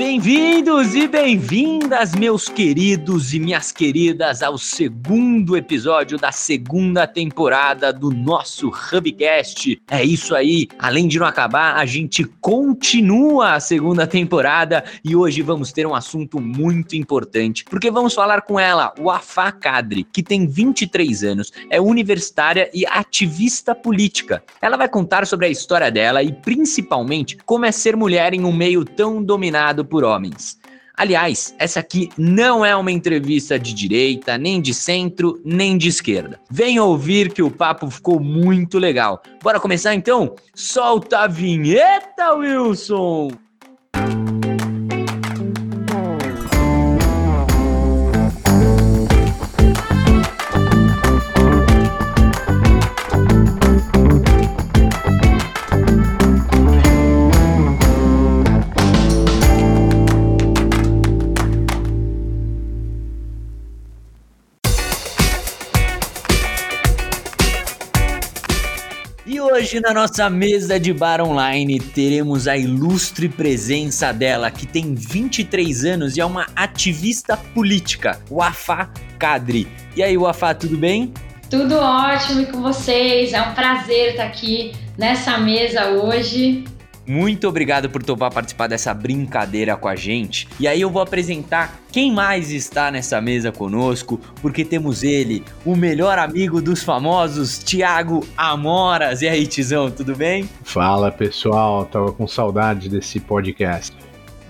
Bem-vindos e bem-vindas, meus queridos e minhas queridas, ao segundo episódio da segunda temporada do nosso Hubcast. É isso aí, além de não acabar, a gente continua a segunda temporada e hoje vamos ter um assunto muito importante, porque vamos falar com ela, Wafá Kadri, que tem 23 anos, é universitária e ativista política. Ela vai contar sobre a história dela e principalmente como é ser mulher em um meio tão dominado por homens. Aliás, essa aqui não é uma entrevista de direita, nem de centro, nem de esquerda. Venha ouvir que o papo ficou muito legal. Bora começar então? Solta a vinheta, Wilson! Hoje na nossa mesa de bar online teremos a ilustre presença dela, que tem 23 anos e é uma ativista política, Wafá Kadri. E aí, Wafá, tudo bem? Tudo ótimo e com vocês. É um prazer estar aqui nessa mesa hoje. Muito obrigado por topar participar dessa brincadeira com a gente. E aí eu vou apresentar quem mais está nessa mesa conosco, porque temos ele, o melhor amigo dos famosos, Tiago Amoras. E aí, Tizão, tudo bem? Fala pessoal, tava com saudade desse podcast.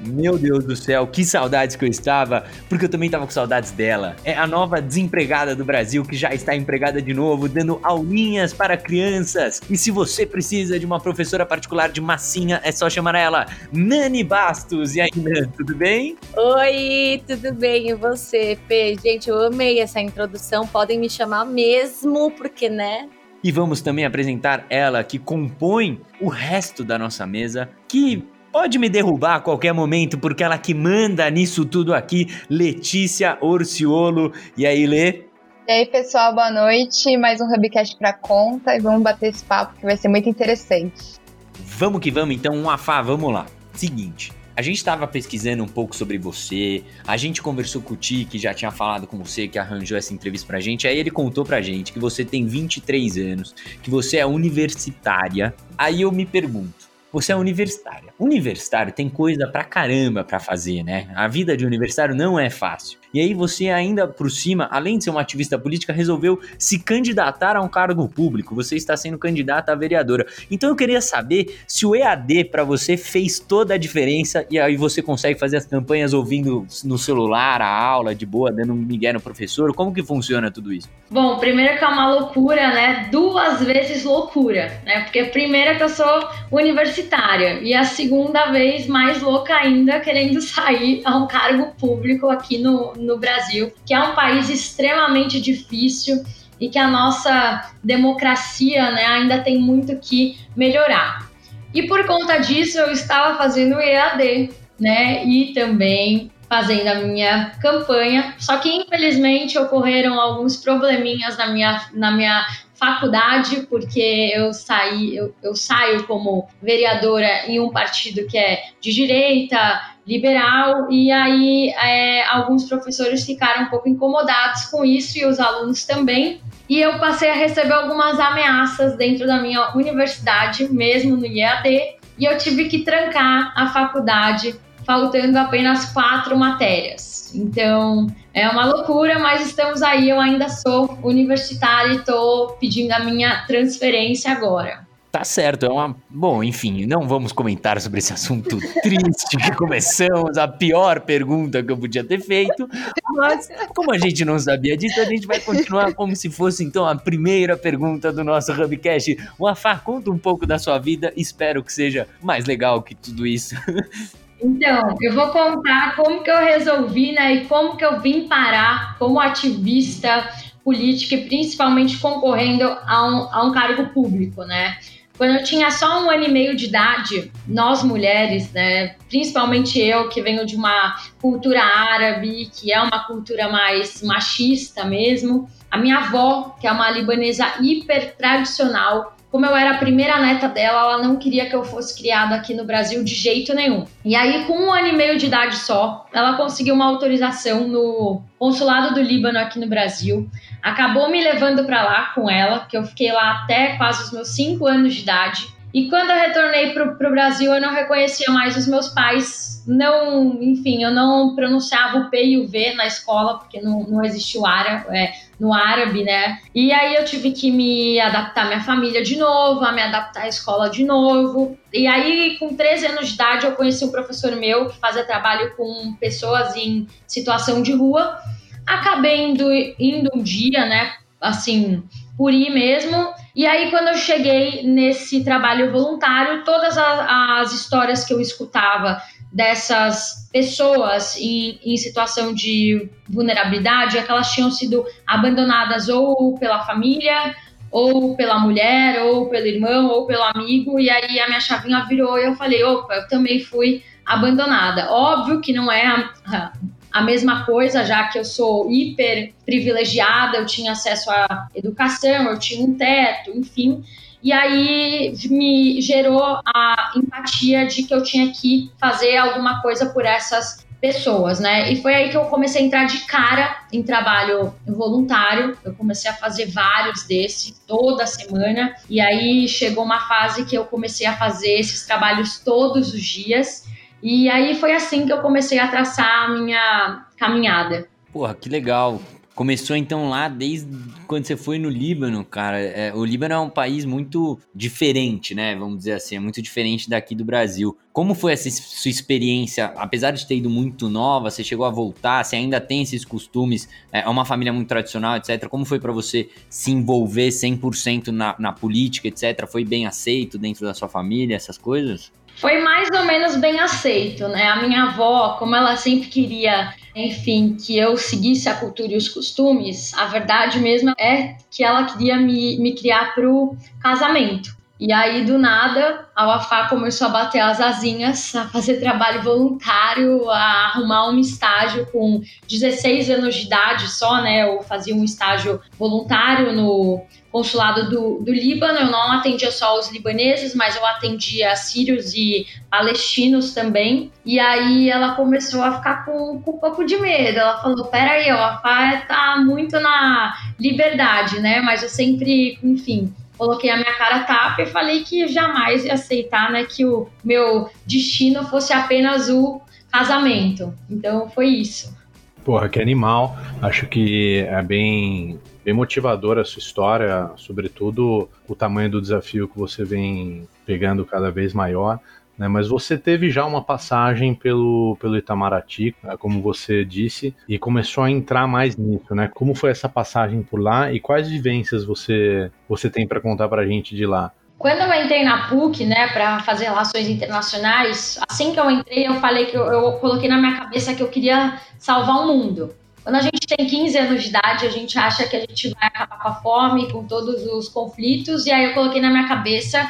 Meu Deus do céu, que saudades que eu estava, porque eu também estava com saudades dela. É a nova desempregada do Brasil que já está empregada de novo, dando aulinhas para crianças. E se você precisa de uma professora particular de massinha, é só chamar ela, Nani Bastos. E aí, Nani, tudo bem? Oi, tudo bem? E você, Fê? Gente, eu amei essa introdução. Podem me chamar mesmo, porque, né? E vamos também apresentar ela que compõe o resto da nossa mesa, que pode me derrubar a qualquer momento, porque ela que manda nisso tudo aqui, Letícia Orciolo. E aí, Lê? E aí, pessoal, boa noite. Mais um Hubcast para conta e vamos bater esse papo que vai ser muito interessante. Vamos que vamos, então, um afá, vamos lá. Seguinte, a gente estava pesquisando um pouco sobre você, a gente conversou com o Ti, que já tinha falado com você, que arranjou essa entrevista pra gente, aí ele contou pra gente que você tem 23 anos, que você é universitária. Aí eu me pergunto, você é universitária. Universitário tem coisa pra caramba pra fazer, né? A vida de universitário não é fácil. E aí você ainda por cima, além de ser uma ativista política, resolveu se candidatar a um cargo público. Você está sendo candidata a vereadora. Então eu queria saber se o EAD para você fez toda a diferença e aí você consegue fazer as campanhas ouvindo no celular a aula de boa, dando um migué no professor. Como que funciona tudo isso? Bom, primeiro que é uma loucura, né? Duas vezes loucura, né? Porque primeiro que eu sou universitária e a segunda vez mais louca ainda querendo sair a um cargo público aqui no, no Brasil, que é um país extremamente difícil e que a nossa democracia né, ainda tem muito que melhorar. E por conta disso, eu estava fazendo EAD, né? E também fazendo a minha campanha. Só que infelizmente ocorreram alguns probleminhas na minha, na minha faculdade, porque eu saí, eu, eu saio como vereadora em um partido que é de direita, liberal, e aí é, alguns professores ficaram um pouco incomodados com isso e os alunos também. E eu passei a receber algumas ameaças dentro da minha universidade, mesmo no IAD, e eu tive que trancar a faculdade, faltando apenas quatro matérias. Então, é uma loucura, mas estamos aí. Eu ainda sou universitária e estou pedindo a minha transferência agora. Tá certo, é uma. Bom, enfim, não vamos comentar sobre esse assunto triste que começamos, a pior pergunta que eu podia ter feito. Mas, como a gente não sabia disso, a gente vai continuar como se fosse então a primeira pergunta do nosso Hubcast. Wafá, conta um pouco da sua vida, espero que seja mais legal que tudo isso. Então, eu vou contar como que eu resolvi, né, e como que eu vim parar como ativista política e principalmente concorrendo a um, a um cargo público, né? Quando eu tinha só um ano e meio de idade, nós mulheres, né, principalmente eu que venho de uma cultura árabe, que é uma cultura mais machista mesmo, a minha avó, que é uma libanesa hiper tradicional, como eu era a primeira neta dela, ela não queria que eu fosse criada aqui no Brasil de jeito nenhum. E aí, com um ano e meio de idade só, ela conseguiu uma autorização no consulado do Líbano aqui no Brasil. Acabou me levando para lá com ela, que eu fiquei lá até quase os meus cinco anos de idade. E quando eu retornei para o Brasil, eu não reconhecia mais os meus pais. Não, enfim, eu não pronunciava o P e o V na escola, porque não, não árabe, é, no árabe, né? E aí eu tive que me adaptar à minha família de novo, a me adaptar à escola de novo. E aí, com 13 anos de idade, eu conheci um professor meu que fazia trabalho com pessoas em situação de rua. Acabei indo, indo um dia, né? Assim, por ir mesmo. E aí, quando eu cheguei nesse trabalho voluntário, todas as, as histórias que eu escutava dessas pessoas em, em, situação de vulnerabilidade é que elas tinham sido abandonadas ou pela família, ou pela mulher, ou pelo irmão, ou pelo amigo, e aí a minha chavinha virou e eu falei, opa, eu também fui abandonada. Óbvio que não é a mesma coisa, já que eu sou hiper privilegiada, eu tinha acesso à educação, eu tinha um teto, enfim. E aí me gerou a empatia de que eu tinha que fazer alguma coisa por essas pessoas, né? E foi aí que eu comecei a entrar de cara em trabalho voluntário. Eu comecei a fazer vários desses toda semana. E aí chegou uma fase que eu comecei a fazer esses trabalhos todos os dias. E aí foi assim que eu comecei a traçar a minha caminhada. Porra, que legal. Começou então lá desde quando você foi no Líbano, cara. É, o Líbano é um país muito diferente, né? Vamos dizer assim, é muito diferente daqui do Brasil. Como foi essa sua experiência? Apesar de ter ido muito nova, você chegou a voltar, você ainda tem esses costumes, é, é uma família muito tradicional, etc. Como foi para você se envolver 100% na, na política, etc? Foi bem aceito dentro da sua família, essas coisas? foi mais ou menos bem aceito, né? A minha avó, como ela sempre queria, enfim, que eu seguisse a cultura e os costumes, a verdade mesmo é que ela queria me, me criar pro casamento. E aí, do nada, a UAFA começou a bater as asinhas, a fazer trabalho voluntário, a arrumar um estágio com 16 anos de idade só, né? Eu fazia um estágio voluntário no consulado do, do Líbano, eu não atendia só os libaneses, mas eu atendia sírios e palestinos também. E aí ela começou a ficar com, com um pouco de medo. Ela falou: peraí, a FA tá muito na liberdade, né? Mas eu sempre, enfim, coloquei a minha cara tapa e falei que jamais ia aceitar, né, que o meu destino fosse apenas o casamento. Então foi isso. Porra, que animal. Acho que é bem bem motivadora a sua história, sobretudo o tamanho do desafio que você vem pegando cada vez maior. Né, mas você teve já uma passagem pelo, pelo Itamaraty, né, como você disse, e começou a entrar mais nisso, né? Como foi essa passagem por lá e quais vivências você, você tem para contar para a gente de lá? Quando eu entrei na PUC, né, para fazer relações internacionais, assim que eu entrei, eu falei que eu, eu coloquei na minha cabeça que eu queria salvar o mundo. Quando a gente tem 15 anos de idade, a gente acha que a gente vai acabar com a fome, com todos os conflitos, e aí eu coloquei na minha cabeça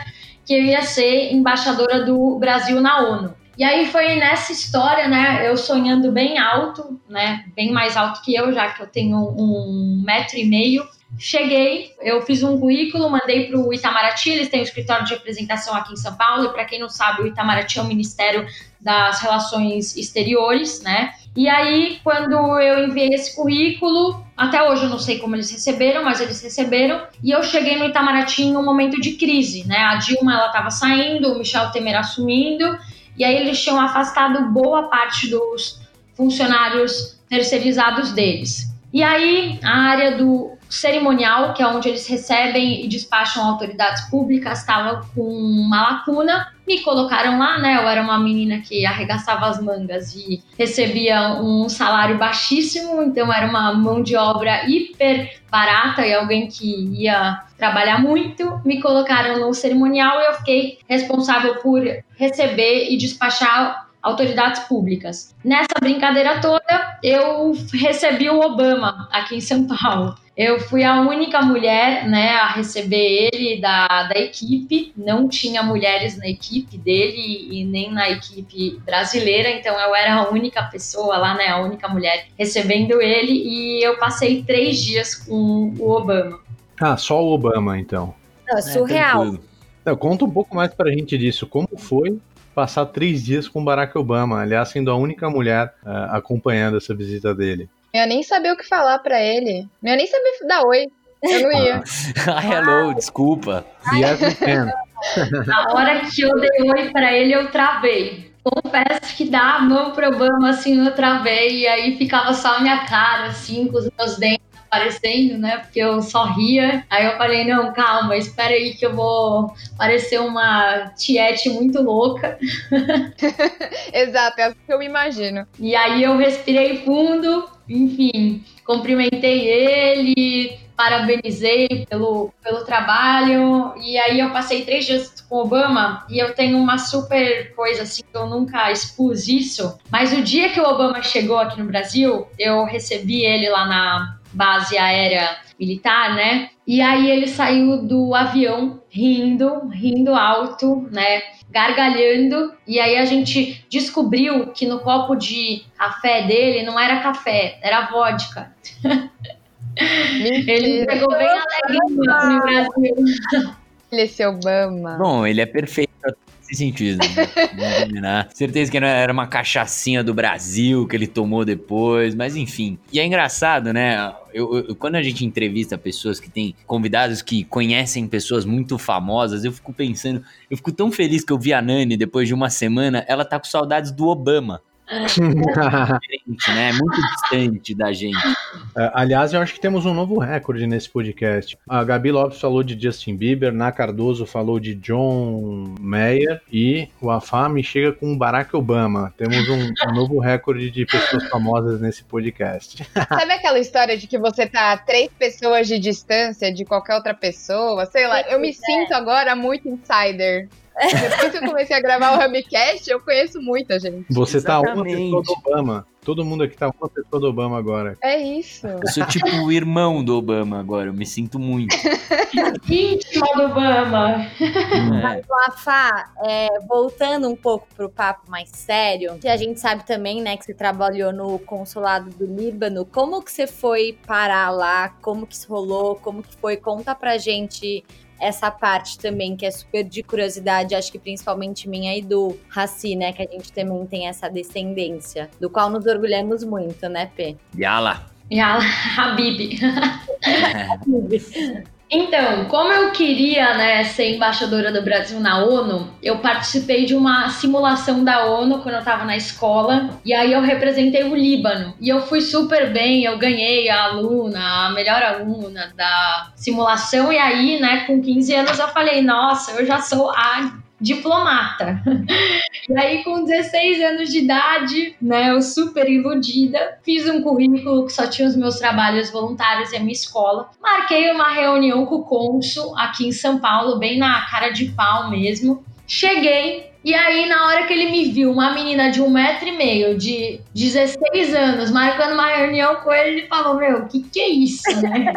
que eu ia ser embaixadora do Brasil na ONU. E aí foi nessa história, né, eu sonhando bem alto, né, bem mais alto que eu, já que eu tenho um metro e meio. Cheguei, eu fiz um currículo, mandei para o Itamaraty, eles têm um escritório de representação aqui em São Paulo, e para quem não sabe, o Itamaraty é o Ministério das Relações Exteriores, né? E aí, quando eu enviei esse currículo, até hoje eu não sei como eles receberam, mas eles receberam. E eu cheguei no Itamaraty em um momento de crise, né? A Dilma ela estava saindo, o Michel Temer assumindo, e aí eles tinham afastado boa parte dos funcionários terceirizados deles. E aí a área do cerimonial, que é onde eles recebem e despacham autoridades públicas, estava com uma lacuna. Me colocaram lá, né? Eu era uma menina que arregaçava as mangas e recebia um salário baixíssimo, então era uma mão de obra hiper barata e alguém que ia trabalhar muito. Me colocaram no cerimonial e eu fiquei responsável por receber e despachar autoridades públicas. Nessa brincadeira toda, eu recebi o Obama aqui em São Paulo. Eu fui a única mulher né, a receber ele da, da equipe. Não tinha mulheres na equipe dele e nem na equipe brasileira, então eu era a única pessoa lá, né, a única mulher recebendo ele. E eu passei três dias com o Obama. Ah, só o Obama, então. Não, é surreal. tranquilo. Não, conta um pouco mais pra gente disso. Como foi passar três dias com Barack Obama? Aliás, sendo a única mulher eh, acompanhando essa visita dele. Eu nem sabia o que falar pra ele. Eu nem sabia dar oi. Eu não ia. Ah, hello, desculpa. Yes, we can. A hora que eu dei oi pra ele, eu travei. Confesso que dá a mão pro Obama, assim, eu travei. E aí ficava só a minha cara, assim, com os meus dentes aparecendo, né? Porque eu só ria. Aí eu falei, não, calma, espera aí que eu vou parecer uma tiete muito louca. Exato, é o que eu imagino. E aí eu respirei fundo, enfim, cumprimentei ele, parabenizei pelo, pelo trabalho. E aí eu passei três dias com o Obama e eu tenho uma super coisa assim, que eu nunca expus isso. Mas o dia que o Obama chegou aqui no Brasil, eu recebi ele lá na base aérea militar, né? E aí ele saiu do avião rindo, rindo alto, né? Gargalhando, e aí a gente descobriu que no copo de café dele não era café, era vodka. Ele pegou bem alegrinho aqui no Brasil. Ele, esse Obama. Bom, ele é perfeito esse sentido. né? Vamos combinar. Certeza que não era uma cachaçinha do Brasil que ele tomou depois, mas enfim. E é engraçado, né? Eu, eu- quando a gente entrevista pessoas que têm convidados que conhecem pessoas muito famosas, eu fico pensando, eu fico tão feliz que eu vi a Nani depois de uma semana, ela tá com saudades do Obama. Né? É muito distante da gente. É, Aliás, eu acho que temos um novo recorde nesse podcast. A Gabi Lopes falou de Justin Bieber, Na Cardoso falou de John Mayer e o Afame chega com Barack Obama. Temos um, um novo recorde de pessoas famosas nesse podcast. Sabe aquela história de que você tá a três pessoas de distância de qualquer outra pessoa? Sei lá, eu me sinto agora muito insider. Depois que eu comecei a gravar o Hubcast, eu conheço muita gente. Você tá uma Exatamente. pessoa do Obama. Todo mundo aqui tá uma pessoa do Obama agora. É isso. Eu sou tipo o irmão do Obama agora, eu me sinto muito. Íntima do Obama. É. Rafa, é, voltando um pouco pro papo mais sério, que a gente sabe também, né, que você trabalhou no consulado do Líbano. Como que você foi parar lá? Como que isso rolou? Como que foi? Conta pra gente essa parte também, que é super de curiosidade, acho que principalmente minha e do Raci, né, que a gente também tem essa descendência, do qual nos orgulhamos muito, né, P? Yala. E a Habib. Então, como eu queria né, ser embaixadora do Brasil na ONU, eu participei de uma simulação da ONU quando eu estava na escola. E aí eu representei o Líbano. E eu fui super bem, eu ganhei a aluna, a melhor aluna da simulação. E aí, né, com 15 anos, eu falei: nossa, eu já sou a diplomata. E aí, com 16 anos de idade, né, eu super iludida, fiz um currículo que só tinha os meus trabalhos voluntários e a minha escola. Marquei uma reunião com o cônsul aqui em São Paulo, bem na cara de pau mesmo. Cheguei, e aí, na hora que ele me viu, uma menina de um metro e meio, de 16 anos, marcando uma reunião com ele, ele falou: Meu, o que, que é isso, né?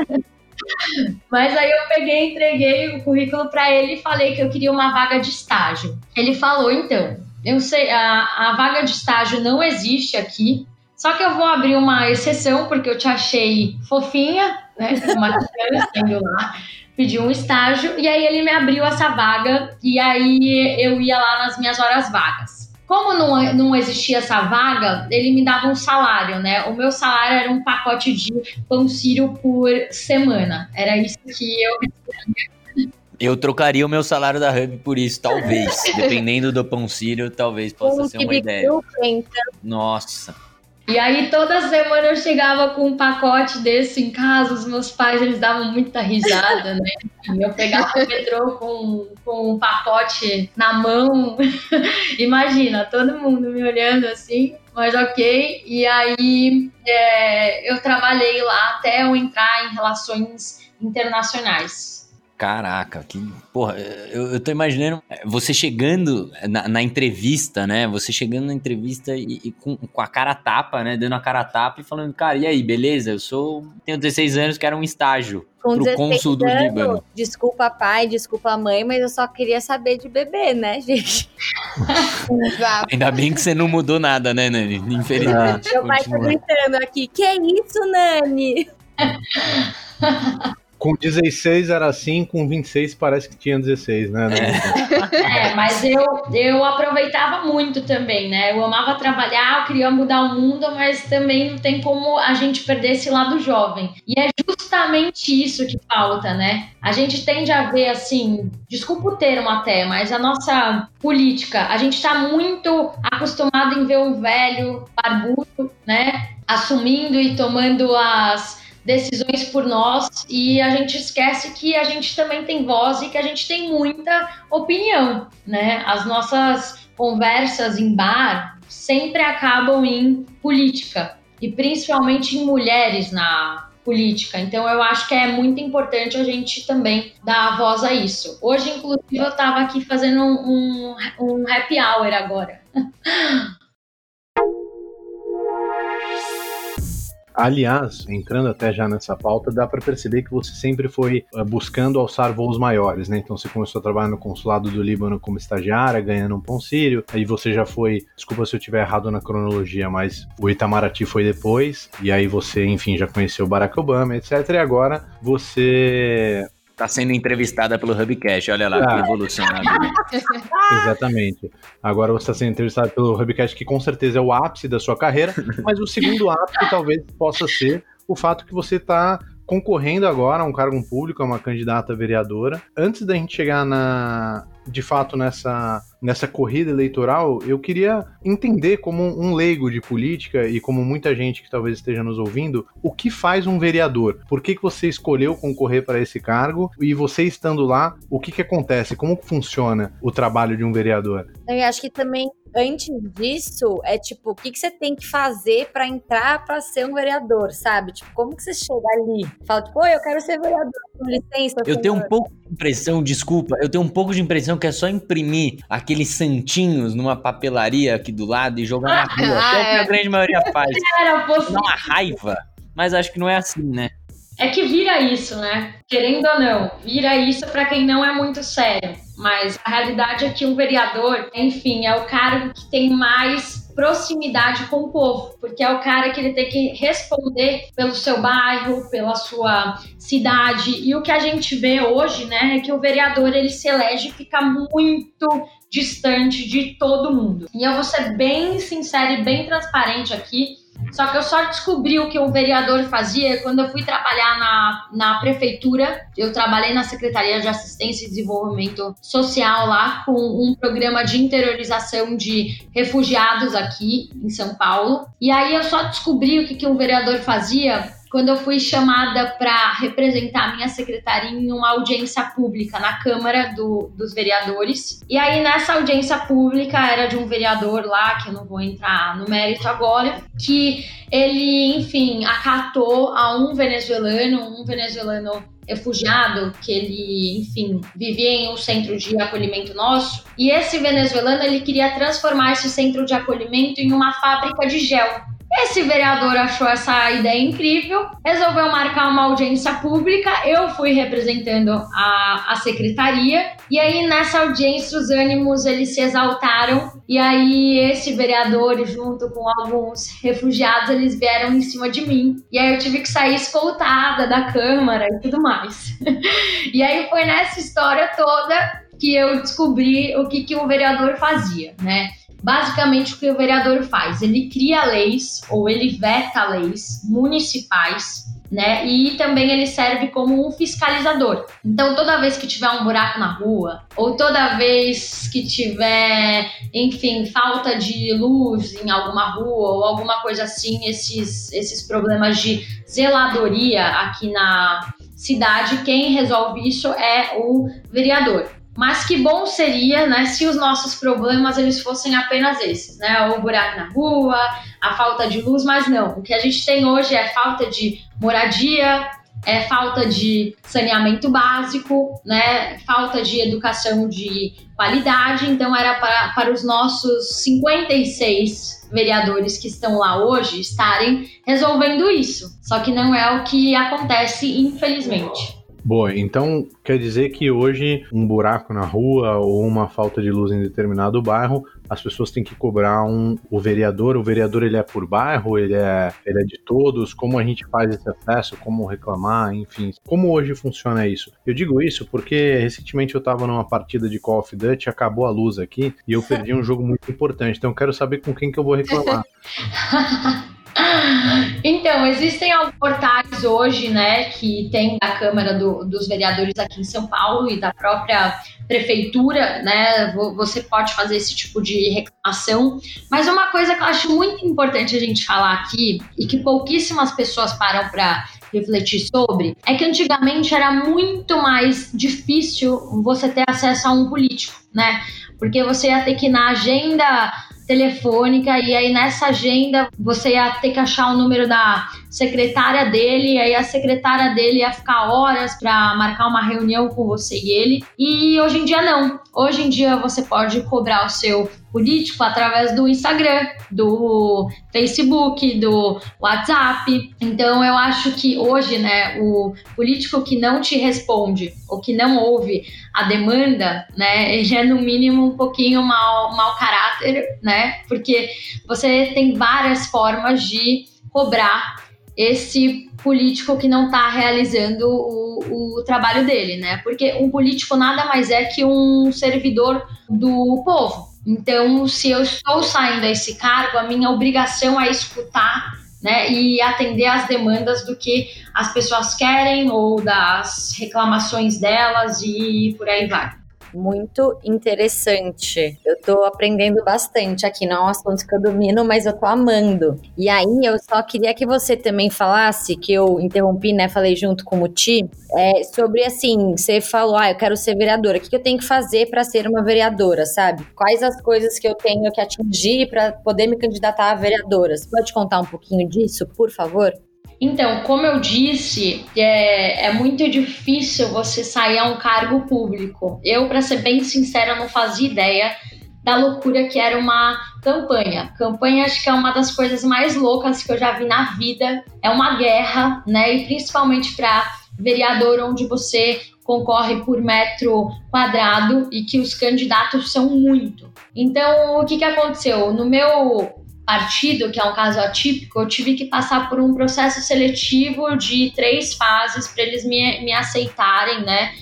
Mas aí eu peguei, entreguei o currículo para ele e falei que eu queria uma vaga de estágio. Ele falou, então, eu sei, a, a vaga de estágio não existe aqui, só que eu vou abrir uma exceção porque eu te achei fofinha, né? Uma criança indo lá pedir um estágio e aí ele me abriu essa vaga e aí eu ia lá nas minhas horas vagas. Como não, não existia essa vaga, ele me dava um salário, né? O meu salário era um pacote de pão sírio por semana. Era isso que eu Eu trocaria o meu salário da Hub por isso, talvez. Dependendo do pão sírio, talvez possa Um ser uma ideia. então, Nossa. E aí toda semana eu chegava com um pacote desse em casa, os meus pais eles davam muita risada, né? Eu pegava o metrô com, com um pacote na mão. Imagina, todo mundo me olhando assim, mas ok. E aí é, eu trabalhei lá até eu entrar em relações internacionais. Caraca, que. Porra, eu, eu tô imaginando é, você chegando na, na entrevista, né? Você chegando na entrevista e, e com, com a cara a tapa, né? Dando a cara a tapa e falando, cara, e aí, beleza? Eu sou. Tenho 16 anos, quero um estágio com pro 16 cônsul do Líbano. Desculpa pai, desculpa mãe, mas eu só queria saber de bebê, né, gente? Ainda bem que você não mudou nada, né, Nani? Infelizmente. Meu pai tá gritando aqui, que isso, Nani? com 16 era assim, com 26 parece que tinha 16, né? É, mas eu, eu aproveitava muito também, né? Eu amava trabalhar, eu queria mudar o mundo, mas também não tem como a gente perder esse lado jovem. E é justamente isso que falta, né? A gente tende a ver assim, desculpa o termo até, mas a nossa política, a gente está muito acostumado em ver o velho barbudo, né? Assumindo e tomando as decisões por nós e a gente esquece que a gente também tem voz e que a gente tem muita opinião, né? As nossas conversas em bar sempre acabam em política e principalmente em mulheres na política. Então eu acho que é muito importante a gente também dar voz a isso. Hoje, inclusive, eu estava aqui fazendo um, um happy hour agora. Aliás, entrando até já nessa pauta, dá para perceber que você sempre foi uh, buscando alçar voos maiores, né? Então você começou a trabalhar no consulado do Líbano como estagiária, ganhando um pão aí você já foi, desculpa se eu estiver errado na cronologia, mas o Itamaraty foi depois, e aí você, enfim, já conheceu Barack Obama, etc. E agora você Tá sendo entrevistada pelo Hubcast, olha lá ah. que evolução na vida. Exatamente. Agora você está sendo entrevistada pelo Hubcast, que com certeza é o ápice da sua carreira, mas o segundo ápice talvez possa ser o fato que você está concorrendo agora a um cargo público, a uma candidata vereadora. Antes da gente chegar na, de fato nessa, nessa corrida eleitoral, eu queria entender como um leigo de política e como muita gente que talvez esteja nos ouvindo, o que faz um vereador? Por que, que você escolheu concorrer para esse cargo? E você estando lá, o que, que acontece? Como funciona o trabalho de um vereador? Eu acho que também antes disso, é tipo, o que, que você tem que fazer para entrar para ser um vereador, sabe? Tipo, como que você chega ali? Fala, tipo, oi, eu quero ser vereador, com licença. Eu tenho um pouco de impressão, desculpa, eu tenho um pouco de impressão que é só imprimir aqueles santinhos numa papelaria aqui do lado e jogar na rua. Ah, é o que a grande maioria faz. Era, Dá uma raiva, mas acho que não é assim, né? É que vira isso, né? Querendo ou não, vira isso para quem não é muito sério. Mas a realidade é que um vereador, enfim, é o cargo que tem mais proximidade com o povo, porque é o cara que ele tem que responder pelo seu bairro, pela sua cidade. E o que a gente vê hoje, né, é que o vereador ele se elege e fica muito distante de todo mundo. E eu vou ser bem sincera e bem transparente aqui. Só que eu só descobri o que o vereador fazia quando eu fui trabalhar na, na prefeitura. Eu trabalhei na Secretaria de Assistência e Desenvolvimento Social lá com um programa de interiorização de refugiados aqui em São Paulo. E aí eu só descobri o que, que um vereador fazia quando eu fui chamada para representar a minha secretaria em uma audiência pública na Câmara do, dos Vereadores. E aí, nessa audiência pública, era de um vereador lá, que eu não vou entrar no mérito agora, que ele, enfim, acatou a um venezuelano, um venezuelano refugiado que ele, enfim, vivia em um centro de acolhimento nosso. E esse venezuelano ele queria transformar esse centro de acolhimento em uma fábrica de gel. Esse vereador achou essa ideia incrível, resolveu marcar uma audiência pública. Eu fui representando a, a secretaria, e aí nessa audiência os ânimos eles se exaltaram. E aí esse vereador, junto com alguns refugiados, eles vieram em cima de mim. E aí eu tive que sair escoltada da Câmara e tudo mais. e aí foi nessa história toda que eu descobri o que, que o vereador fazia, né? Basicamente, o que o vereador faz? Ele cria leis ou ele veta leis municipais né? E também ele serve como um fiscalizador. Então, toda vez que tiver um buraco na rua, ou toda vez que tiver, enfim, falta de luz em alguma rua ou alguma coisa assim, esses, esses problemas de zeladoria aqui na cidade, quem resolve isso é o vereador. Mas que bom seria, né, se os nossos problemas eles fossem apenas esses, né? O buraco na rua, a falta de luz, mas não. O que a gente tem hoje é falta de moradia, é falta de saneamento básico, né? Falta de educação de qualidade. Então era para, para os nossos 56 vereadores que estão lá hoje estarem resolvendo isso. Só que não é o que acontece, infelizmente. Boa, então quer dizer que hoje um buraco na rua ou uma falta de luz em determinado bairro as pessoas têm que cobrar um, o vereador, o vereador ele é por bairro, ele é, ele é de todos, como a gente faz esse acesso, como reclamar, enfim. Como hoje funciona isso? Eu digo isso porque recentemente eu estava numa partida de Call of Duty, acabou a luz aqui e eu perdi um jogo muito importante, então eu quero saber com quem que eu vou reclamar. Então, existem alguns portais hoje, né, que tem a Câmara do, dos Vereadores aqui em São Paulo e da própria prefeitura, né, você pode fazer esse tipo de reclamação. Mas uma coisa que eu acho muito importante a gente falar aqui e que pouquíssimas pessoas param para refletir sobre é que antigamente era muito mais difícil você ter acesso a um político, né? Porque você ia ter que ir na agenda telefônica e aí nessa agenda você ia ter que achar o número da secretária dele, e aí a secretária dele ia ficar horas para marcar uma reunião com você e ele. E hoje em dia não. Hoje em dia você pode cobrar o seu político através do Instagram, do Facebook, do WhatsApp. Então eu acho que hoje, né, o político que não te responde ou que não ouve a demanda, né, ele é no mínimo um pouquinho mal, mau caráter, né? Porque você tem várias formas de cobrar esse político que não está realizando o, o, trabalho dele, né? Porque um político nada mais é que um servidor do povo. Então, se eu estou saindo desse cargo, a minha obrigação é escutar né, e atender às demandas do que as pessoas querem ou das reclamações delas e por aí vai muito interessante. Eu tô aprendendo bastante aqui, não é um assunto que eu domino, mas eu tô amando. E aí, eu só queria que você também falasse, que eu interrompi, né, falei junto com o Ti, é, sobre assim, você falou, ah, eu quero ser vereadora, o que eu tenho que fazer para ser uma vereadora, sabe? Quais as coisas que eu tenho que atingir para poder me candidatar a vereadora? Você pode contar um pouquinho disso, por favor? Então, como eu disse, é, é muito difícil você sair a um cargo público. Eu, para ser bem sincera, não fazia ideia da loucura que era uma campanha. Campanha acho que é uma das coisas mais loucas que eu já vi na vida. É uma guerra, né? E principalmente para vereador, onde você concorre por metro quadrado e que os candidatos são muito. Então, o que, que aconteceu? No meu partido, que é um caso atípico, eu tive que passar por um processo seletivo de três fases para eles me, me aceitarem, né?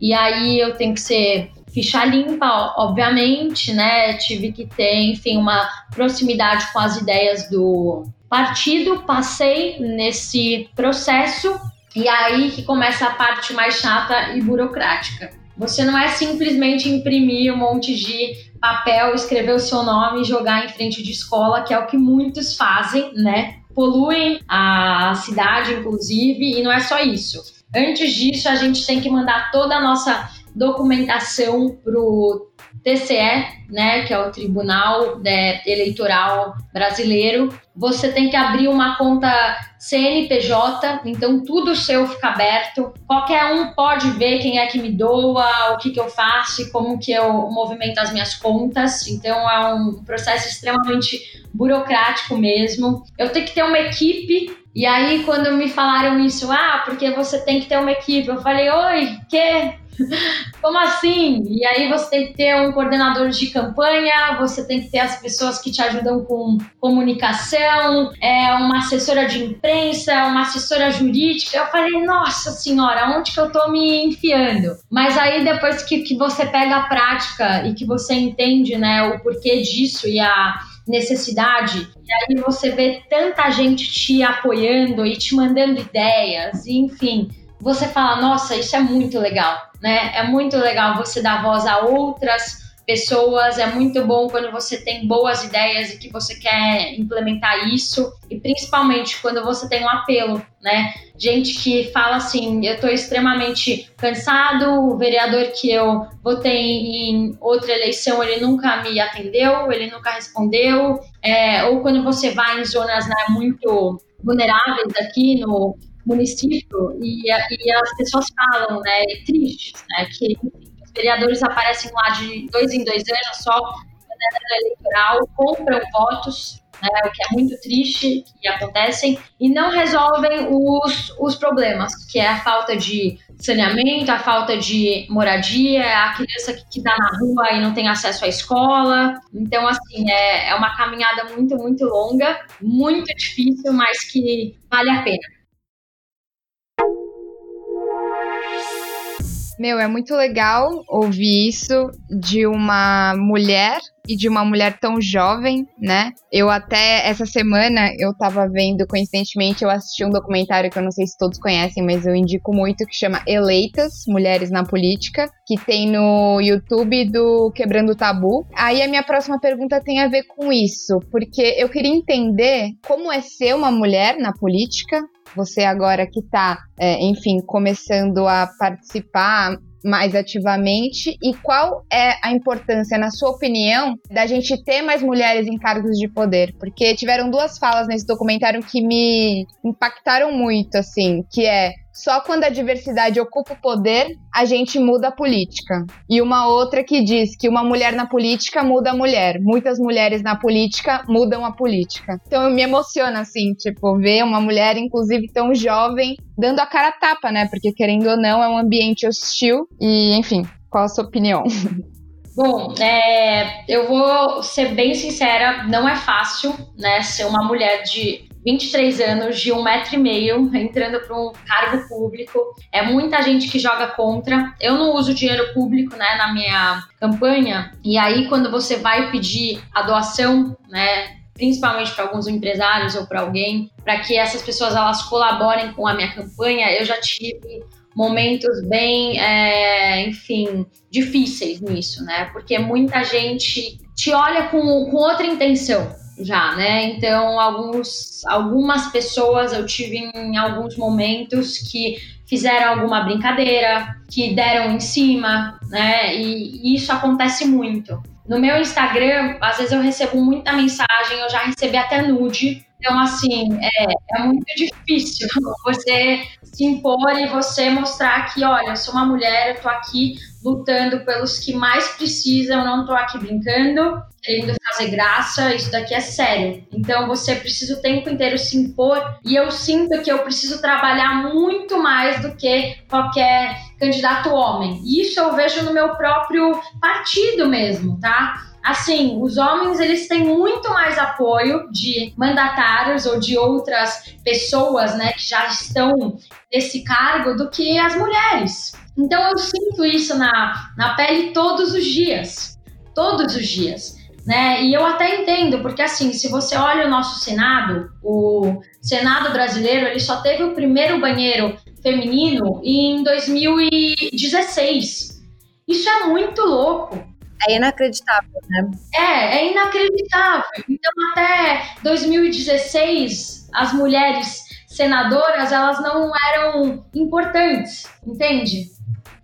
E aí eu tenho que ser ficha limpa, obviamente, né? Tive que ter, enfim, uma proximidade com as ideias do partido, passei nesse processo e aí que começa a parte mais chata e burocrática. Você não é simplesmente imprimir um monte de papel, escrever o seu nome e jogar em frente de escola, que é o que muitos fazem, né? Poluem a cidade, inclusive, e não é só isso. Antes disso, a gente tem que mandar toda a nossa documentação pro TCE, né, que é o Tribunal né, Eleitoral Brasileiro, você tem que abrir uma conta CNPJ, então tudo seu fica aberto. Qualquer um pode ver quem é que me doa, o que, que eu faço como que eu movimento as minhas contas. Então é um processo extremamente burocrático mesmo. Eu tenho que ter uma equipe e aí, quando me falaram isso, ah, porque você tem que ter uma equipe, eu falei, oi, que? Como assim? E aí você tem que ter um coordenador de campanha, você tem que ter as pessoas que te ajudam com comunicação, é, uma assessora de imprensa, uma assessora jurídica. Eu falei, nossa senhora, onde que eu tô me enfiando? Mas aí depois que, que você pega a prática e que você entende né, o porquê disso e a necessidade, e aí você vê tanta gente te apoiando e te mandando ideias, e, enfim, você fala, nossa, isso é muito legal, né? É muito legal você dar voz a outras pessoas, é muito bom quando você tem boas ideias e que você quer implementar isso, e principalmente quando você tem um apelo, né? Gente que fala assim: eu estou extremamente cansado, o vereador que eu votei em outra eleição ele nunca me atendeu, ele nunca respondeu, é, ou quando você vai em zonas né, muito vulneráveis aqui no município e, e as pessoas falam, né, tristes, né, que os vereadores aparecem lá de dois em dois anos só na eleitoral, compram votos né, o que é muito triste que acontecem, e não resolvem os, os problemas, que é a falta de saneamento, a falta de moradia, a criança que está na rua e não tem acesso à escola. Então, assim, é, é uma caminhada muito, muito longa, muito difícil, mas que vale a pena. Meu, é muito legal ouvir isso de uma mulher e de uma mulher tão jovem, né? Eu até essa semana eu tava vendo, coincidentemente, eu assisti um documentário que eu não sei se todos conhecem, mas eu indico muito, que chama Eleitas, Mulheres na Política, que tem no YouTube do Quebrando o Tabu. Aí a minha próxima pergunta tem a ver com isso, porque eu queria entender como é ser uma mulher na política, você agora que está, é, enfim, começando a participar mais ativamente e qual é a importância, na sua opinião, da gente ter mais mulheres em cargos de poder? Porque tiveram duas falas nesse documentário que me impactaram muito, assim, que é só quando a diversidade ocupa o poder, a gente muda a política. E uma outra que diz que uma mulher na política muda a mulher. Muitas mulheres na política mudam a política. Então me emociona, assim, tipo, ver uma mulher, inclusive tão jovem, dando a cara a tapa, né? Porque querendo ou não, é um ambiente hostil. E, enfim, qual a sua opinião? Bom, é, eu vou ser bem sincera, não é fácil, né, ser uma mulher de 23 anos, de um metro e meio, entrando para um cargo público. É muita gente que joga contra. Eu não uso dinheiro público, né, na minha campanha. E aí, quando você vai pedir a doação, né, principalmente para alguns empresários ou para alguém, para que essas pessoas elas colaborem com a minha campanha, eu já tive momentos bem, é, enfim, difíceis nisso, né? Porque muita gente te olha com, com outra intenção já, né? Então, alguns, algumas pessoas eu tive em alguns momentos que fizeram alguma brincadeira, que deram em cima, né? E, e isso acontece muito. No meu Instagram, às vezes eu recebo muita mensagem, eu já recebi até nude. Então, assim, é, é muito difícil você se impor e você mostrar que, olha, eu sou uma mulher, eu tô aqui lutando pelos que mais precisam, não tô aqui brincando, querendo fazer graça, isso daqui é sério. Então você precisa o tempo inteiro se impor e eu sinto que eu preciso trabalhar muito mais do que qualquer candidato homem. E isso eu vejo no meu próprio partido mesmo, tá? assim, os homens eles têm muito mais apoio de mandatários ou de outras pessoas, né, que já estão nesse cargo do que as mulheres. Então eu sinto isso na, na pele todos os dias, todos os dias. Né? E eu até entendo, porque assim, se você olha o nosso Senado, o Senado brasileiro, ele só teve o primeiro banheiro feminino em 2016. Isso é muito louco. É inacreditável, né? É, é inacreditável. Então, até 2016, as mulheres senadoras, elas não eram importantes, entende?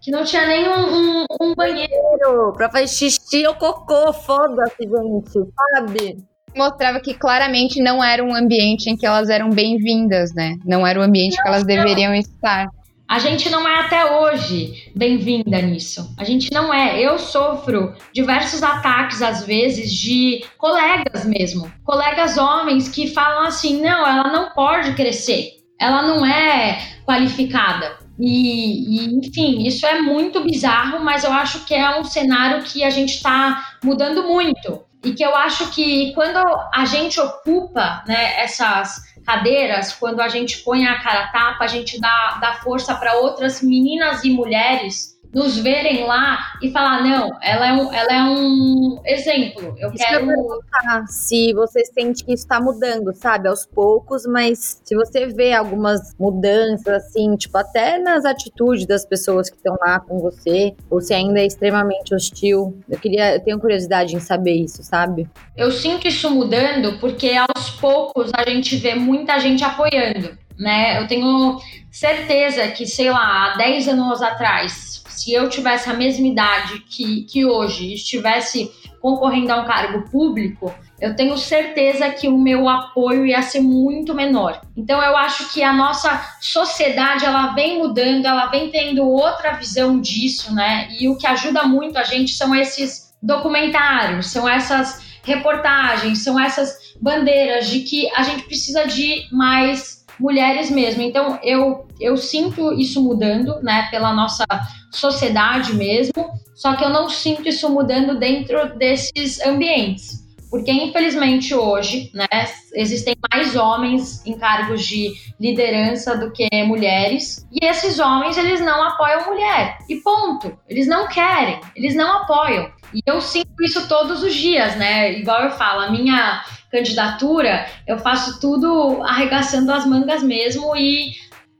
Que não tinha nem um, um, um banheiro. Pra fazer xixi ou cocô, foda-se, gente, sabe? mostrava que claramente não era um ambiente em que elas eram bem-vindas, né? Não era o ambiente não, que elas não. deveriam estar. A gente não é até hoje bem-vinda nisso. A gente não é. Eu sofro diversos ataques, às vezes, de colegas mesmo. Colegas homens que falam assim: não, ela não pode crescer. Ela não é qualificada. E, e, enfim, isso é muito bizarro, mas eu acho que é um cenário que a gente está mudando muito. E que eu acho que quando a gente ocupa né, essas cadeiras, quando a gente põe a cara a tapa, a gente dá, dá força para outras meninas e mulheres nos verem lá e falar, não, ela é um, ela é um exemplo. Eu isso quero. Eu se você sente que está mudando, sabe, aos poucos, mas se você vê algumas mudanças, assim, tipo, até nas atitudes das pessoas que estão lá com você, ou se ainda é extremamente hostil. Eu queria, eu tenho curiosidade em saber isso, sabe? Eu sinto isso mudando porque aos poucos a gente vê muita gente apoiando. Né? Eu tenho certeza que, sei lá, há 10 anos atrás, se eu tivesse a mesma idade que, que hoje estivesse concorrendo a um cargo público, eu tenho certeza que o meu apoio ia ser muito menor. Então eu acho que a nossa sociedade ela vem mudando, ela vem tendo outra visão disso, né? E o que ajuda muito a gente são esses documentários, são essas reportagens, são essas bandeiras de que a gente precisa de mais mulheres mesmo. Então eu, eu sinto isso mudando, né, pela nossa sociedade mesmo, só que eu não sinto isso mudando dentro desses ambientes. Porque, infelizmente, hoje, né, existem mais homens em cargos de liderança do que mulheres. E esses homens, eles não apoiam mulher. E ponto. Eles não querem, eles não apoiam. E eu sinto isso todos os dias, né? Igual eu falo, a minha candidatura, eu faço tudo arregaçando as mangas mesmo e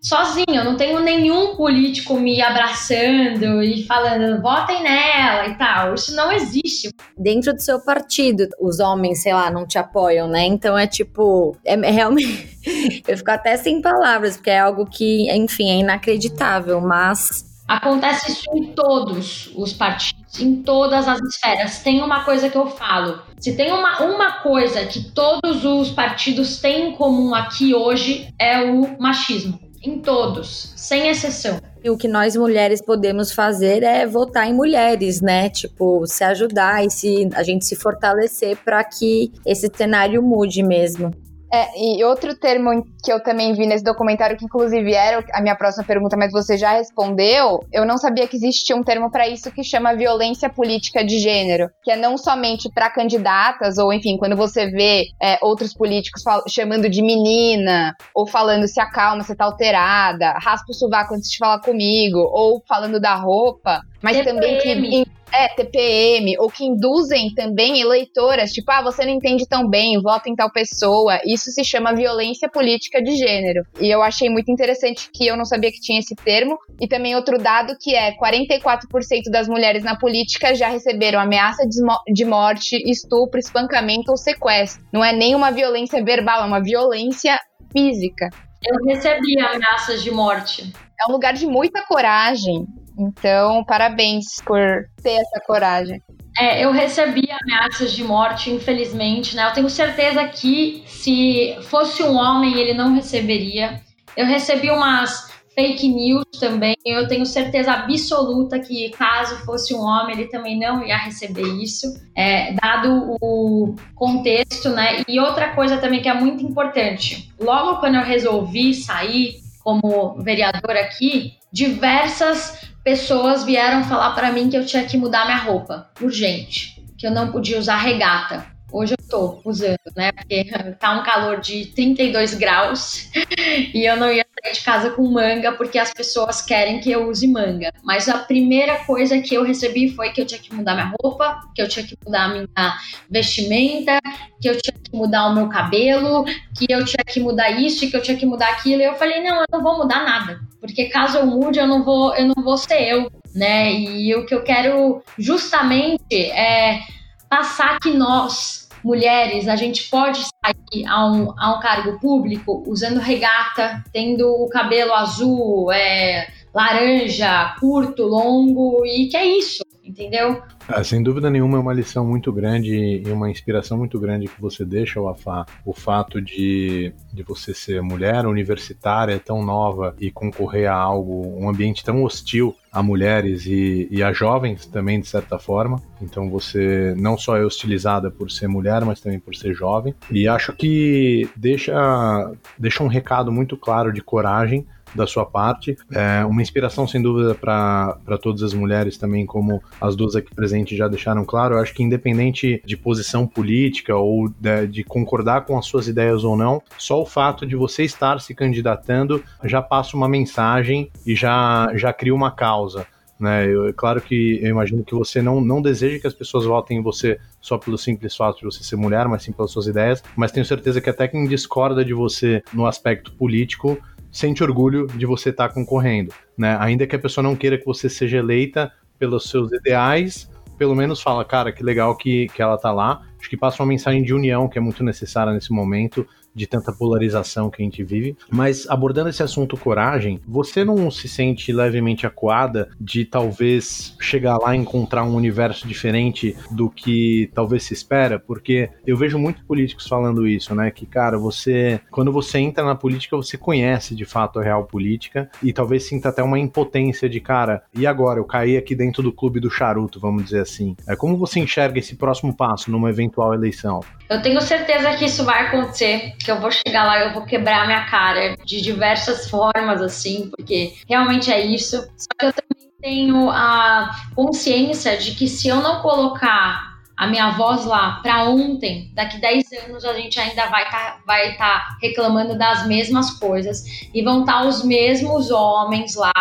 sozinho, eu não tenho nenhum político me abraçando e falando votem nela e tal. Isso não existe. Dentro do seu partido, os homens, sei lá, não te apoiam, né? Então é tipo, é, é realmente. eu fico até sem palavras, porque é algo que, enfim, é inacreditável, mas. Acontece isso em todos os partidos, em todas as esferas. Tem uma coisa que eu falo: se tem uma, uma coisa que todos os partidos têm em comum aqui hoje, é o machismo em todos, sem exceção. E o que nós mulheres podemos fazer é votar em mulheres, né? Tipo, se ajudar e se a gente se fortalecer para que esse cenário mude mesmo. É, e outro termo que eu também vi nesse documentário, que inclusive era a minha próxima pergunta, mas você já respondeu, eu não sabia que existia um termo para isso que chama violência política de gênero, que é não somente para candidatas, ou enfim, quando você vê é, outros políticos chamando de menina, ou falando se acalma, você tá alterada, raspa o sovaco antes de falar comigo, ou falando da roupa, mas TPM. também que é, TPM, ou que induzem também eleitoras, tipo, ah, você não entende tão bem, vota em tal pessoa. Isso se chama violência política de gênero. E eu achei muito interessante que eu não sabia que tinha esse termo. E também outro dado que é 44% das mulheres na política já receberam ameaça de morte, estupro, espancamento ou sequestro. Não é nem uma violência verbal, é uma violência física. Eu recebi ameaças de morte. É um lugar de muita coragem. Então, parabéns por ter essa coragem. É, eu recebi ameaças de morte, infelizmente, né? Eu tenho certeza que se fosse um homem, ele não receberia. Eu recebi umas fake news também. Eu tenho certeza absoluta que caso fosse um homem, ele também não ia receber isso, é, dado o contexto, né? E outra coisa também que é muito importante. Logo quando eu resolvi sair como vereador aqui, diversas pessoas vieram falar para mim que eu tinha que mudar minha roupa, urgente, que eu não podia usar regata. Hoje eu tô usando, né? Porque tá um calor de 32 graus e eu não ia de casa com manga porque as pessoas querem que eu use manga. Mas a primeira coisa que eu recebi foi que eu tinha que mudar minha roupa, que eu tinha que mudar a minha vestimenta, que eu tinha que mudar o meu cabelo, que eu tinha que mudar isso e que eu tinha que mudar aquilo. E eu falei: "Não, eu não vou mudar nada, porque caso eu mude, eu não vou, eu não vou ser eu, né? E o que eu quero justamente é passar que nós, mulheres, a gente pode sair a um, a um cargo público usando regata, tendo o cabelo azul, é, laranja, curto, longo, e que é isso, entendeu? Ah, sem dúvida nenhuma é uma lição muito grande e uma inspiração muito grande que você deixa, Wafá, o fato de, de você ser mulher universitária, tão nova e concorrer a algo, um ambiente tão hostil a mulheres e, e a jovens também, de certa forma. Então você não só é hostilizada por ser mulher, mas também por ser jovem. E acho que deixa, deixa um recado muito claro de coragem da sua parte. É uma inspiração, sem dúvida, para todas as mulheres também, como as duas aqui presentes já deixaram claro. Eu acho que, independente de posição política ou de, de concordar com as suas ideias ou não, só o fato de você estar se candidatando já passa uma mensagem e já, já cria uma causa. Né, eu, é claro que eu imagino que você não, não deseja que as pessoas votem em você só pelo simples fato de você ser mulher, mas sim pelas suas ideias. Mas tenho certeza que até quem discorda de você no aspecto político sente orgulho de você estar tá concorrendo, né? Ainda que a pessoa não queira que você seja eleita pelos seus ideais, pelo menos fala, cara, que legal que, que ela tá lá. Acho que passa uma mensagem de união que é muito necessária nesse momento, de tanta polarização que a gente vive. Mas abordando esse assunto coragem, você não se sente levemente acuada de talvez chegar lá e encontrar um universo diferente do que talvez se espera? Porque eu vejo muitos políticos falando isso, né? Que, cara, você, quando você entra na política, você conhece de fato a real política e talvez sinta até uma impotência de, cara, e agora? Eu caí aqui dentro do clube do charuto, vamos dizer assim. É como você enxerga esse próximo passo numa eventual eventual eleição? Eu tenho certeza que isso vai acontecer, que eu vou chegar lá e eu vou quebrar minha cara de diversas formas, assim, porque realmente é isso. Só que eu também tenho a consciência de que se eu não colocar a minha voz lá para ontem, daqui 10 anos a gente ainda vai estar tá, vai tá reclamando das mesmas coisas e vão estar tá os mesmos homens lá,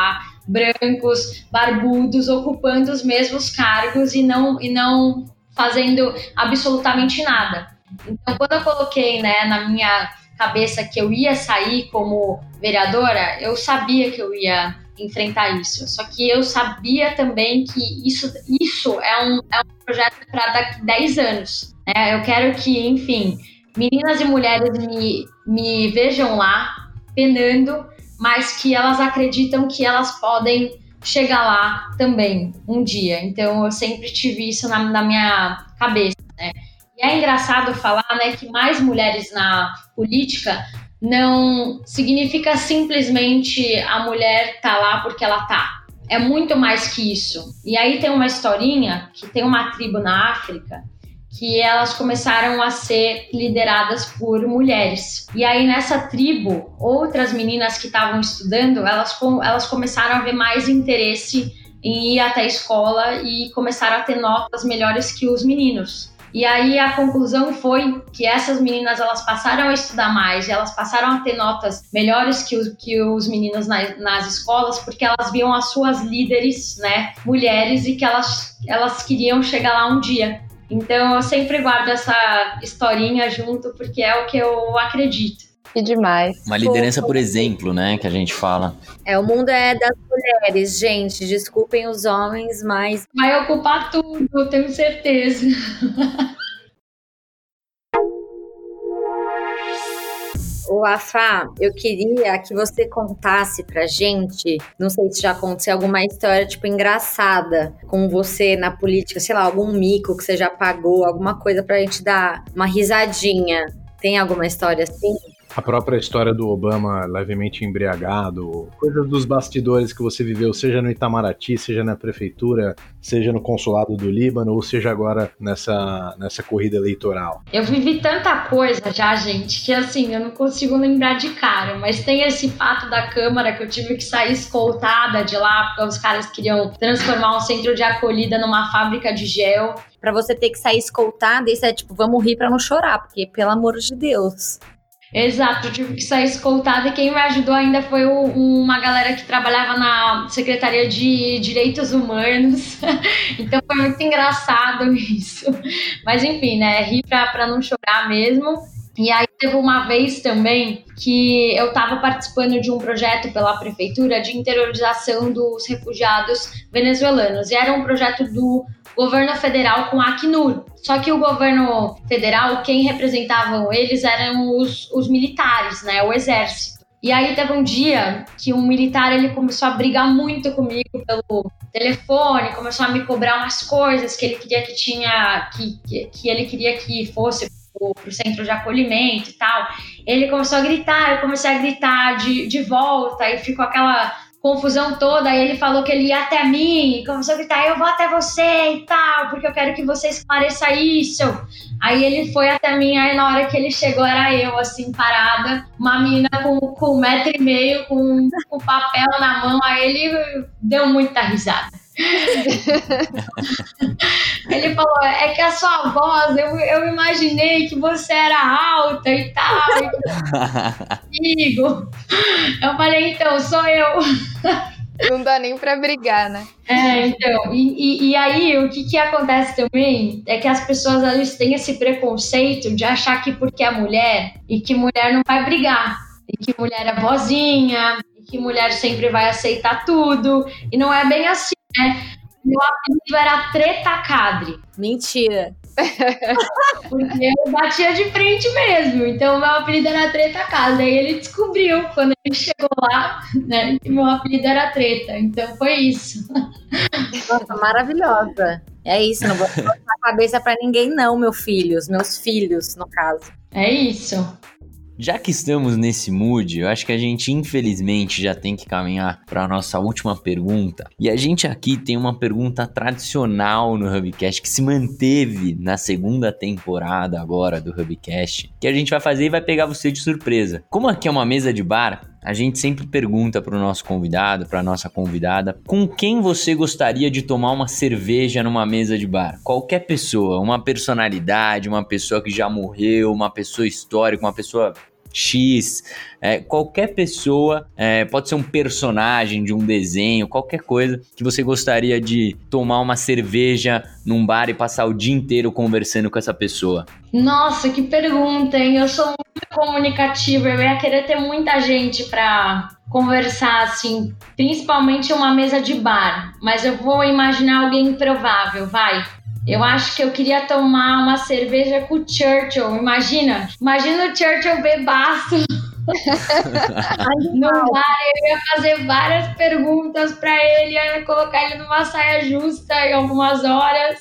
brancos, barbudos, ocupando os mesmos cargos e não, e não fazendo absolutamente nada. Então, quando eu coloquei né, na minha cabeça que eu ia sair como vereadora, eu sabia que eu ia enfrentar isso. Só que eu sabia também que isso, isso é, um, é um projeto para daqui 10 anos. Né? Eu quero que, enfim, meninas e mulheres me, me vejam lá penando, mas que elas acreditam que elas podem chegar lá também um dia. Então eu sempre tive isso na, na minha cabeça. Né? E é engraçado falar né, que mais mulheres na política não significa simplesmente a mulher tá lá porque ela tá. É muito mais que isso. E aí tem uma historinha que tem uma tribo na África que elas começaram a ser lideradas por mulheres. E aí nessa tribo, outras meninas que estavam estudando, elas, elas começaram a ver mais interesse em ir até a escola e começaram a ter notas melhores que os meninos. E aí a conclusão foi que essas meninas elas passaram a estudar mais, elas passaram a ter notas melhores que os, que os meninos na, nas escolas, porque elas viam as suas líderes, né, mulheres, e que elas, elas queriam chegar lá um dia. Então eu sempre guardo essa historinha junto, porque é o que eu acredito. Que demais. Uma liderança por exemplo, né, que a gente fala. É, o mundo é das mulheres, gente. Desculpem os homens, mas. Vai ocupar tudo, tenho certeza. O Afá, eu queria que você contasse pra gente, não sei se já aconteceu alguma história, tipo, engraçada com você na política, sei lá, algum mico que você já pagou, alguma coisa pra gente dar uma risadinha. Tem alguma história assim? A própria história do Obama levemente embriagado, coisas dos bastidores que você viveu, seja no Itamaraty, seja na prefeitura, seja no consulado do Líbano, ou seja agora nessa, nessa corrida eleitoral? Eu vivi tanta coisa já, gente, que assim, eu não consigo lembrar de cara, mas tem esse fato da Câmara que eu tive que sair escoltada de lá, porque os caras queriam transformar um centro de acolhida numa fábrica de gel. Pra você ter que sair escoltada, isso é tipo, vamos rir pra não chorar, porque pelo amor de Deus. Exato, eu tive que sair escoltada e quem me ajudou ainda foi o, uma galera que trabalhava na Secretaria de Direitos Humanos. então foi muito engraçado isso. Mas enfim, né? Ri pra, pra não chorar mesmo. E aí teve uma vez também que eu estava participando de um projeto pela prefeitura de interiorização dos refugiados venezuelanos. E era um projeto do governo federal com a Acnur. Só que o governo federal, quem representavam eles eram os, os militares, né, o exército. E aí teve um dia que um militar ele começou a brigar muito comigo pelo telefone, começou a me cobrar umas coisas que ele queria que tinha, que, que, que ele queria que fosse para o centro de acolhimento e tal. Ele começou a gritar, eu comecei a gritar de, de volta e ficou aquela confusão toda, aí ele falou que ele ia até mim, começou a gritar, eu vou até você e tal, porque eu quero que você esclareça isso. Aí ele foi até mim, aí na hora que ele chegou era eu, assim, parada, uma menina com, com um metro e meio, com, com papel na mão, aí ele deu muita risada. Ele falou: é que a sua voz, eu, eu imaginei que você era alta e tal. Amigo. Eu falei: então, sou eu. Não dá nem pra brigar, né? É, então. E, e, e, aí, o que, que acontece também é que as pessoas elas têm esse preconceito de achar que porque é mulher e que mulher não vai brigar. E que mulher é vozinha, e que mulher sempre vai aceitar tudo. E não é bem assim, né? Meu apelido era Treta Cadre. Mentira. Porque eu batia de frente mesmo. Então, meu apelido era Treta Cadre. Aí ele descobriu, quando ele chegou lá, né, que meu apelido era Treta. Então, foi isso. Nossa, maravilhosa. É isso, não vou botar a cabeça para ninguém, não, meu filhos. Meus filhos, no caso. É isso. Já que estamos nesse mood, eu acho que a gente infelizmente já tem que caminhar para a nossa última pergunta. E a gente aqui tem uma pergunta tradicional no Hubcast que se manteve na segunda temporada agora do Hubcast, que a gente vai fazer e vai pegar você de surpresa. Como aqui é uma mesa de bar, a gente sempre pergunta para o nosso convidado, para nossa convidada, com quem você gostaria de tomar uma cerveja numa mesa de bar? Qualquer pessoa, uma personalidade, uma pessoa que já morreu, uma pessoa histórica, uma pessoa X, é, qualquer pessoa, é, pode ser um personagem de um desenho, qualquer coisa que você gostaria de tomar uma cerveja num bar e passar o dia inteiro conversando com essa pessoa. Nossa, que pergunta, hein? Eu sou muito comunicativa, eu ia querer ter muita gente para conversar assim, principalmente uma mesa de bar, mas eu vou imaginar alguém improvável, vai. Eu acho que eu queria tomar uma cerveja com o Churchill. Imagina, imagina o Churchill bebaço. no bar, eu ia fazer várias perguntas para ele, ia colocar ele numa saia justa em algumas horas.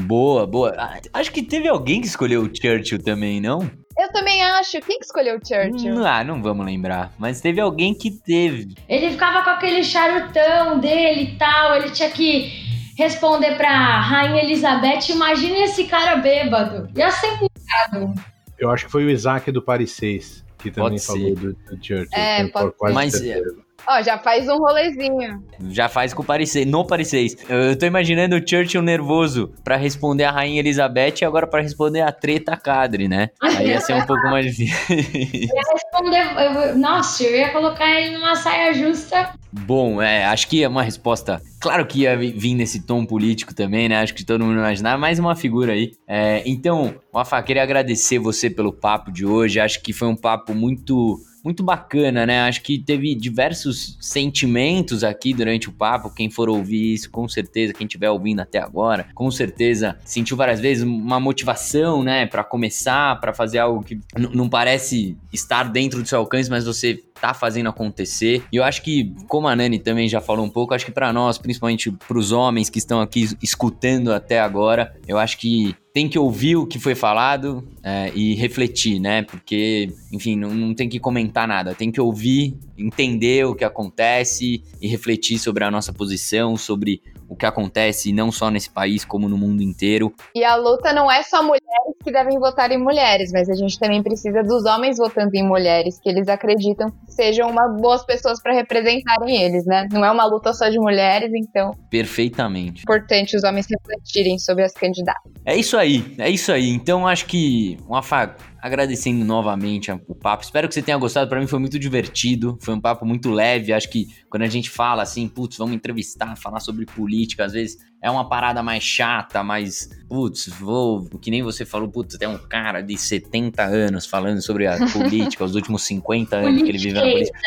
Boa, boa. Acho que teve alguém que escolheu o Churchill também, não? Eu também acho. Quem que escolheu o Churchill? Ah, não vamos lembrar. Mas teve alguém que teve. Ele ficava com aquele charutão dele e tal. Ele tinha que responder pra Rainha Elizabeth, imagina esse cara bêbado. Ia ser mudado. Eu acho que foi o Isaac do Paris 6 que também Pode falou ser. do, do Churchill. É, pode quase Mas, certeza. Ó, já faz um rolezinho. Já faz com o 6, no 6. Eu, eu tô imaginando o Churchill nervoso pra responder a Rainha Elizabeth e agora pra responder a treta Cadre, né? Aí ia ser um pouco mais difícil. Ia responder. eu- nossa, eu ia colocar ele numa saia justa. Bom, é, acho que é uma resposta. Claro que ia vi- vir nesse tom político também, né? Acho que todo mundo imaginava, mais uma figura aí. É, então, Wafa, queria agradecer você pelo papo de hoje. Acho que foi um papo muito. Muito bacana, né? Acho que teve diversos sentimentos aqui durante o papo. Quem for ouvir isso, com certeza, quem estiver ouvindo até agora, com certeza sentiu várias vezes uma motivação, né? Pra começar, pra fazer algo que não parece estar dentro do seu alcance, mas você tá fazendo acontecer. E eu acho que, como a Nani também já falou um pouco, acho que pra nós, principalmente pros homens que estão aqui escutando até agora, eu acho que tem que ouvir o que foi falado é, e refletir, né? Porque, enfim, não, não tem que comentar nada, tem que ouvir, entender o que acontece e refletir sobre a nossa posição, sobre o que acontece não só nesse país, como no mundo inteiro. E a luta não é só mulheres que devem votar em mulheres, mas a gente também precisa dos homens votando em mulheres, que eles acreditam que sejam uma boas pessoas para representarem eles, né? Não é uma luta só de mulheres, então Perfeitamente. é importante os homens refletirem sobre as candidatas. É isso aí, é isso aí. Então acho que, Rafa, agradecendo novamente o papo. Espero que você tenha gostado. Pra mim foi muito divertido, foi um papo muito leve. Acho que quando a gente fala assim, putz, vamos entrevistar, falar sobre política, às vezes é uma parada mais chata, mais, putz, vou, que nem você falou, putz, tem um cara de 70 anos falando sobre a política, os últimos 50 anos que ele viveu na política.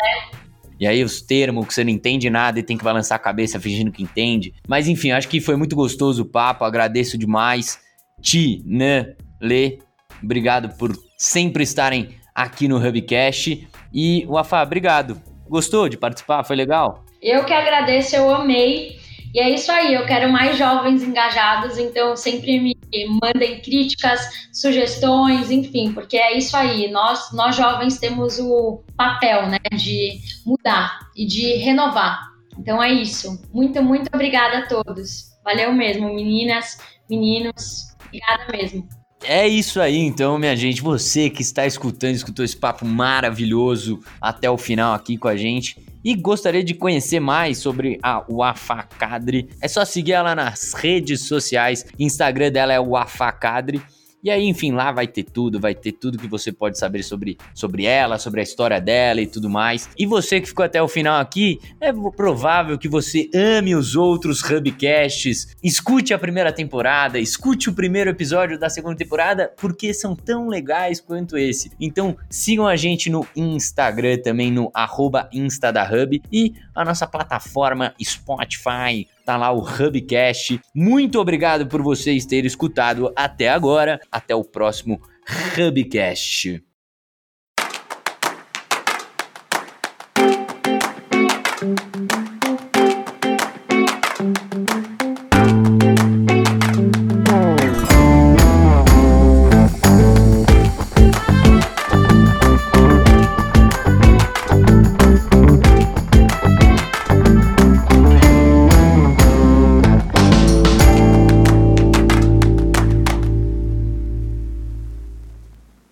E aí os termos que você não entende nada e tem que balançar a cabeça fingindo que entende. Mas enfim, acho que foi muito gostoso o papo, agradeço demais. Ti, Nan, Lê, obrigado por sempre estarem aqui no Hubcast. E o Afá, obrigado. Gostou de participar? Foi legal? Eu que agradeço, eu amei. E é isso aí, eu quero mais jovens engajados, então sempre me mandem críticas, sugestões, enfim, porque é isso aí. Nós, nós jovens temos o papel, né, de mudar e de renovar. Então é isso. Muito, muito obrigada a todos. Valeu mesmo, meninas, meninos. Obrigada mesmo. É isso aí, então, minha gente. Você que está escutando, escutou esse papo maravilhoso até o final aqui com a gente e gostaria de conhecer mais sobre a Wafacadre, é só seguir ela nas redes sociais. Instagram dela é Wafacadre. E aí, enfim, lá vai ter tudo, vai ter tudo que você pode saber sobre, sobre ela, sobre a história dela e tudo mais. E você que ficou até o final aqui, é provável que você ame os outros Hubcasts. Escute a primeira temporada, escute o primeiro episódio da segunda temporada, porque são tão legais quanto esse. Então, sigam a gente no Instagram também, no arroba Insta da Hub e a nossa plataforma Spotify, tá lá o Hubcast. Muito obrigado por vocês terem escutado até agora. Até o próximo Hubcast.